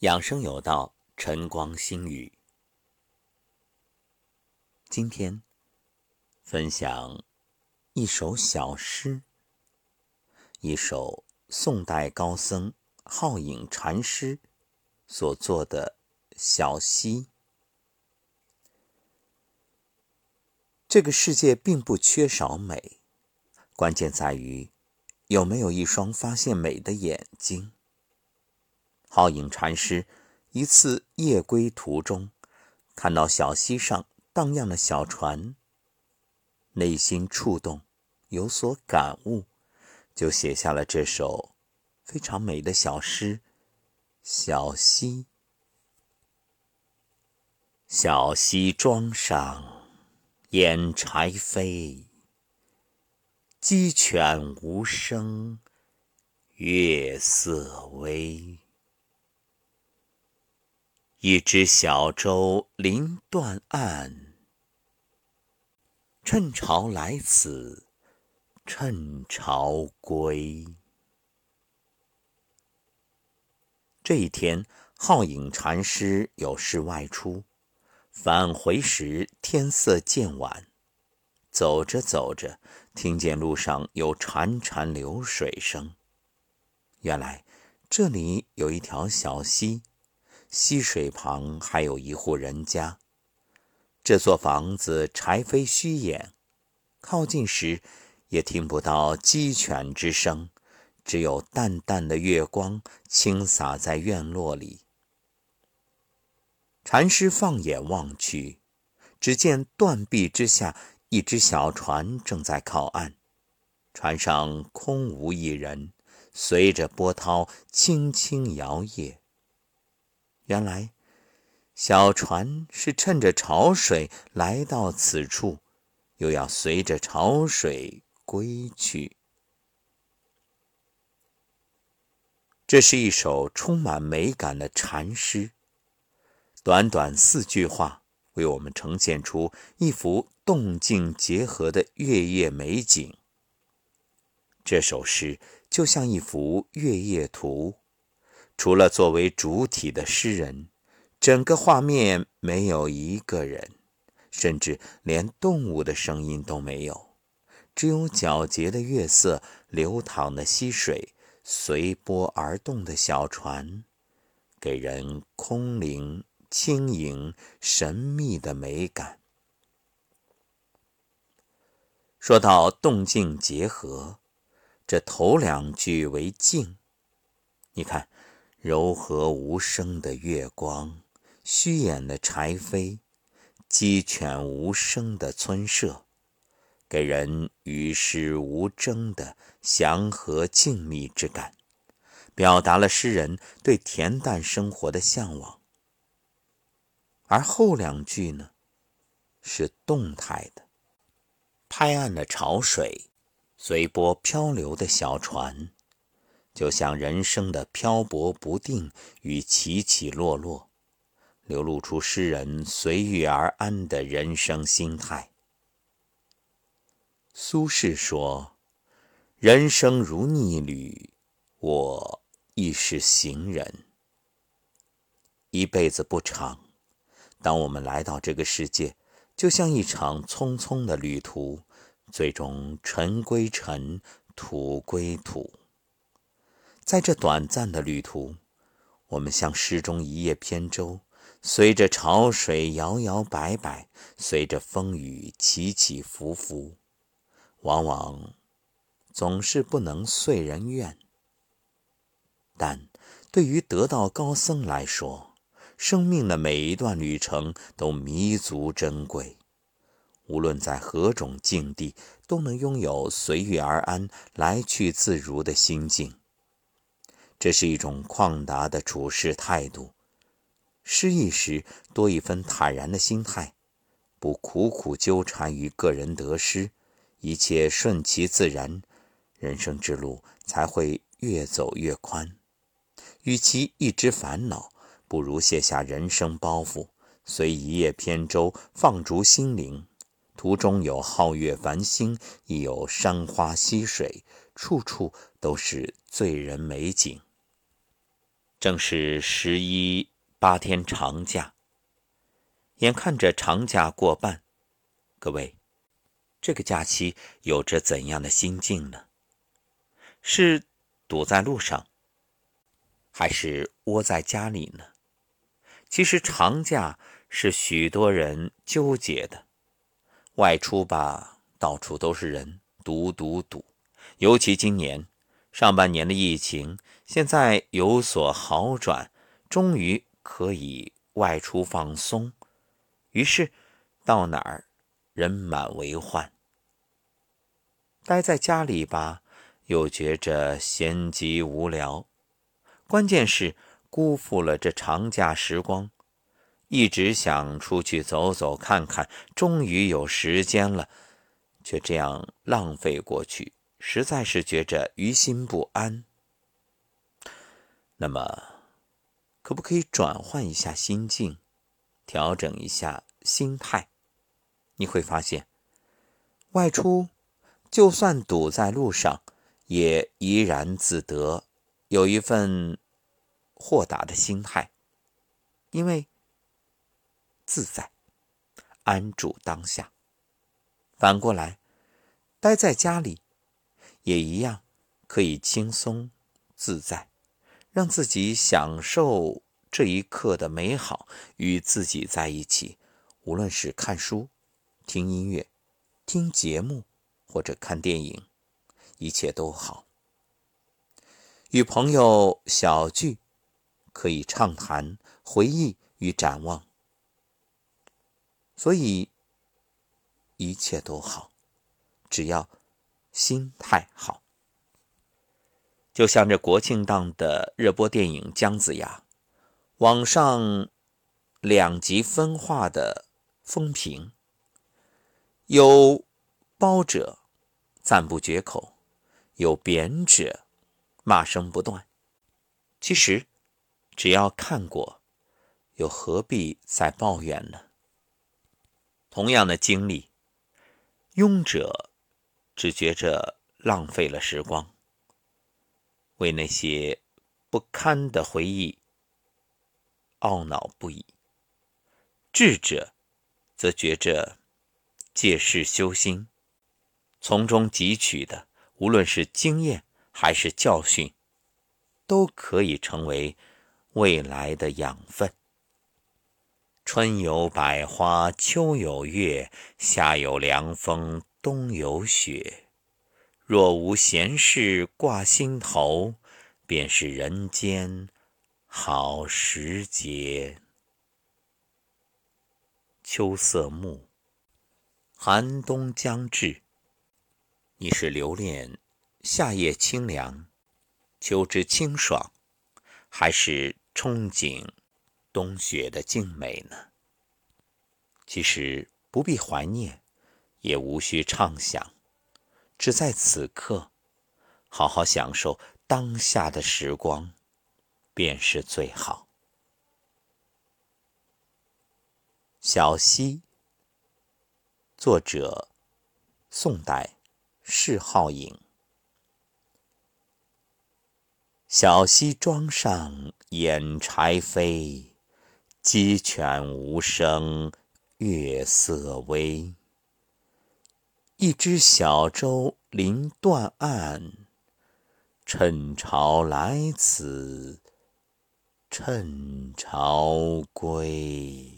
养生有道，晨光心语。今天分享一首小诗，一首宋代高僧浩影禅师所作的《小溪》。这个世界并不缺少美，关键在于有没有一双发现美的眼睛。皓影禅师一次夜归途中，看到小溪上荡漾的小船，内心触动，有所感悟，就写下了这首非常美的小诗《小溪》。小溪庄上烟柴飞，鸡犬无声月色微。一只小舟临断岸，趁潮来此，趁潮归。这一天，浩影禅师有事外出，返回时天色渐晚。走着走着，听见路上有潺潺流水声。原来这里有一条小溪。溪水旁还有一户人家，这座房子柴扉虚掩，靠近时也听不到鸡犬之声，只有淡淡的月光倾洒在院落里。禅师放眼望去，只见断壁之下一只小船正在靠岸，船上空无一人，随着波涛轻轻摇曳。原来，小船是趁着潮水来到此处，又要随着潮水归去。这是一首充满美感的禅诗，短短四句话，为我们呈现出一幅动静结合的月夜美景。这首诗就像一幅月夜图。除了作为主体的诗人，整个画面没有一个人，甚至连动物的声音都没有，只有皎洁的月色、流淌的溪水、随波而动的小船，给人空灵、轻盈、神秘的美感。说到动静结合，这头两句为静，你看。柔和无声的月光，虚掩的柴扉，鸡犬无声的村舍，给人与世无争的祥和静谧之感，表达了诗人对恬淡生活的向往。而后两句呢，是动态的，拍岸的潮水，随波漂流的小船。就像人生的漂泊不定与起起落落，流露出诗人随遇而安的人生心态。苏轼说：“人生如逆旅，我亦是行人。一辈子不长，当我们来到这个世界，就像一场匆匆的旅途，最终尘归尘，土归土。”在这短暂的旅途，我们像诗中一叶扁舟，随着潮水摇摇摆摆，随着风雨起起伏伏，往往总是不能遂人愿。但对于得道高僧来说，生命的每一段旅程都弥足珍贵，无论在何种境地，都能拥有随遇而安、来去自如的心境。这是一种旷达的处事态度，失意时多一分坦然的心态，不苦苦纠缠于个人得失，一切顺其自然，人生之路才会越走越宽。与其一直烦恼，不如卸下人生包袱，随一叶扁舟放逐心灵。途中有皓月繁星，亦有山花溪水，处处都是醉人美景。正是十一八天长假，眼看着长假过半，各位，这个假期有着怎样的心境呢？是堵在路上，还是窝在家里呢？其实长假是许多人纠结的，外出吧，到处都是人，堵堵堵。尤其今年上半年的疫情，现在有所好转，终于可以外出放松。于是到哪儿人满为患，待在家里吧，又觉着闲极无聊。关键是。辜负了这长假时光，一直想出去走走看看，终于有时间了，却这样浪费过去，实在是觉着于心不安。那么，可不可以转换一下心境，调整一下心态？你会发现，外出就算堵在路上，也怡然自得，有一份。豁达的心态，因为自在，安住当下。反过来，待在家里，也一样可以轻松自在，让自己享受这一刻的美好，与自己在一起。无论是看书、听音乐、听节目，或者看电影，一切都好。与朋友小聚。可以畅谈回忆与展望，所以一切都好，只要心态好。就像这国庆档的热播电影《姜子牙》，网上两极分化的风评，有褒者赞不绝口，有贬者骂声不断。其实。只要看过，又何必再抱怨呢？同样的经历，庸者只觉着浪费了时光，为那些不堪的回忆懊恼不已；智者则觉着借势修心，从中汲取的，无论是经验还是教训，都可以成为。未来的养分。春有百花，秋有月，夏有凉风，冬有雪。若无闲事挂心头，便是人间好时节。秋色暮，寒冬将至。你是留恋夏夜清凉，秋之清爽，还是？憧憬冬雪的静美呢？其实不必怀念，也无需畅想，只在此刻，好好享受当下的时光，便是最好。小溪，作者：宋代释浩颖。小溪庄上掩柴扉，鸡犬无声月色微。一只小舟临断岸，趁潮来此，趁潮归。